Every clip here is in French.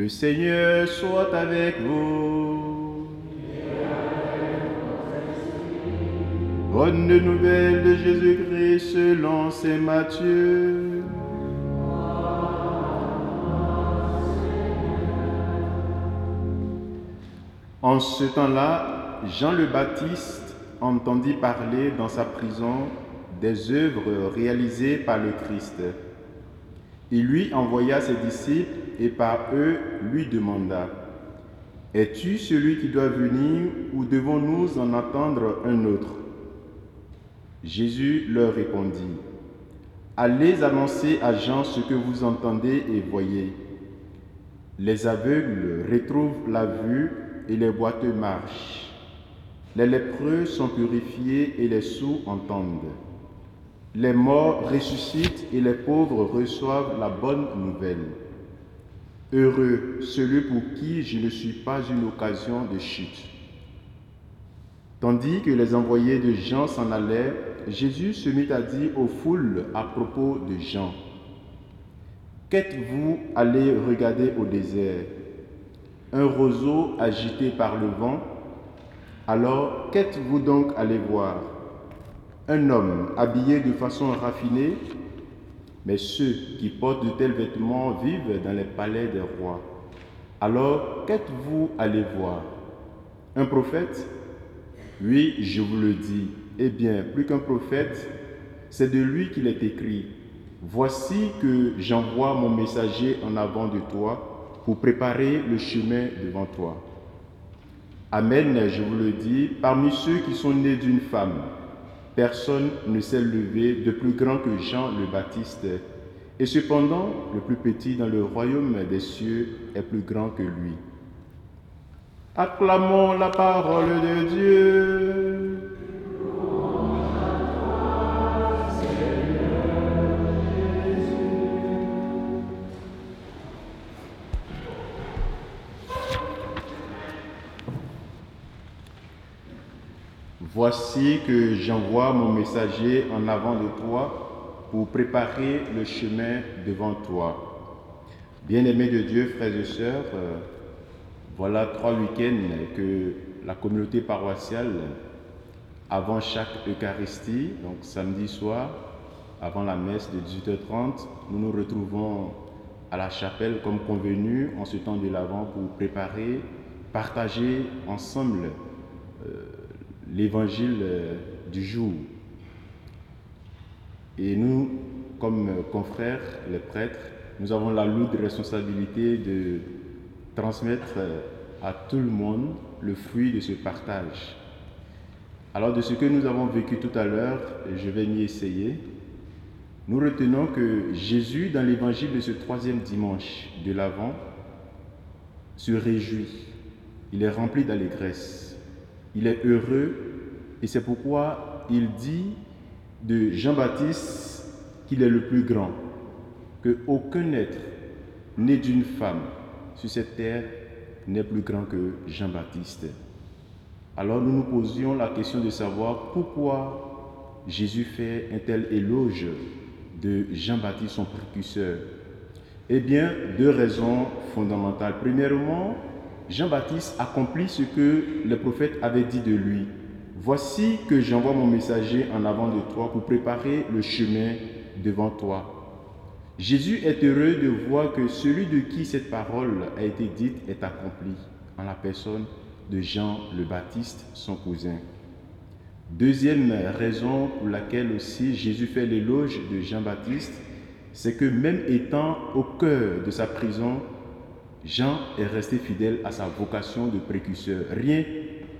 Le Seigneur soit avec vous. Bonne nouvelle de Jésus-Christ selon Saint Matthieu. En ce temps-là, Jean le Baptiste entendit parler dans sa prison des œuvres réalisées par le Christ. Il lui envoya ses disciples et par eux lui demanda, Es-tu celui qui doit venir ou devons-nous en attendre un autre? Jésus leur répondit, Allez annoncer à Jean ce que vous entendez et voyez. Les aveugles retrouvent la vue et les boiteux marchent. Les lépreux sont purifiés et les sourds entendent. Les morts ressuscitent et les pauvres reçoivent la bonne nouvelle. Heureux celui pour qui je ne suis pas une occasion de chute. Tandis que les envoyés de Jean s'en allaient, Jésus se mit à dire aux foules à propos de Jean, Qu'êtes-vous allé regarder au désert? Un roseau agité par le vent? Alors qu'êtes-vous donc allé voir? Un homme habillé de façon raffinée Mais ceux qui portent de tels vêtements vivent dans les palais des rois. Alors qu'êtes-vous allé voir? Un prophète? Oui, je vous le dis. Eh bien, plus qu'un prophète, c'est de lui qu'il est écrit. Voici que j'envoie mon messager en avant de toi pour préparer le chemin devant toi. Amen, je vous le dis, parmi ceux qui sont nés d'une femme, personne ne s'est levé de plus grand que Jean le Baptiste. Et cependant, le plus petit dans le royaume des cieux est plus grand que lui. Acclamons la parole de Dieu. Voici que j'envoie mon messager en avant de toi pour préparer le chemin devant toi. Bien-aimés de Dieu, frères et sœurs, voilà trois week-ends que la communauté paroissiale, avant chaque Eucharistie, donc samedi soir, avant la messe de 18h30, nous nous retrouvons à la chapelle comme convenu en ce temps de l'Avent pour préparer, partager ensemble euh, l'évangile euh, du jour. Et nous, comme confrères, les prêtres, nous avons la lourde responsabilité de transmettre euh, à tout le monde le fruit de ce partage. Alors de ce que nous avons vécu tout à l'heure, je vais m'y essayer. Nous retenons que Jésus, dans l'évangile de ce troisième dimanche de l'Avent, se réjouit. Il est rempli d'allégresse. Il est heureux et c'est pourquoi il dit de Jean-Baptiste qu'il est le plus grand, que aucun être né d'une femme sur cette terre n'est plus grand que Jean-Baptiste. Alors nous nous posions la question de savoir pourquoi Jésus fait un tel éloge de Jean-Baptiste, son précurseur. Eh bien, deux raisons fondamentales. Premièrement, Jean-Baptiste accomplit ce que les prophètes avaient dit de lui. Voici que j'envoie mon messager en avant de toi pour préparer le chemin devant toi. Jésus est heureux de voir que celui de qui cette parole a été dite est accompli en la personne de Jean le Baptiste, son cousin. Deuxième raison pour laquelle aussi Jésus fait l'éloge de Jean-Baptiste, c'est que même étant au cœur de sa prison, Jean est resté fidèle à sa vocation de précurseur. Rien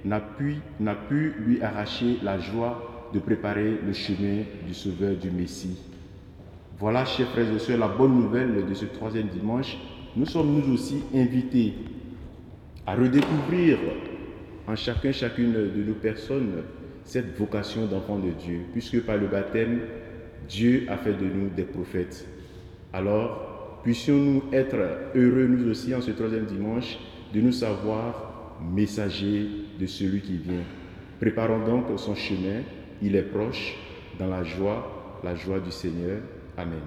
n'a pu, pu lui arracher la joie de préparer le chemin du Sauveur, du Messie. Voilà, chers frères et sœurs, la bonne nouvelle de ce troisième dimanche. Nous sommes nous aussi invités à redécouvrir en chacun, chacune de nos personnes cette vocation d'enfant de Dieu, puisque par le baptême, Dieu a fait de nous des prophètes. Alors, puissions-nous être heureux, nous aussi, en ce troisième dimanche, de nous savoir messagers de celui qui vient. Préparons donc son chemin, il est proche, dans la joie, la joie du Seigneur. Amém.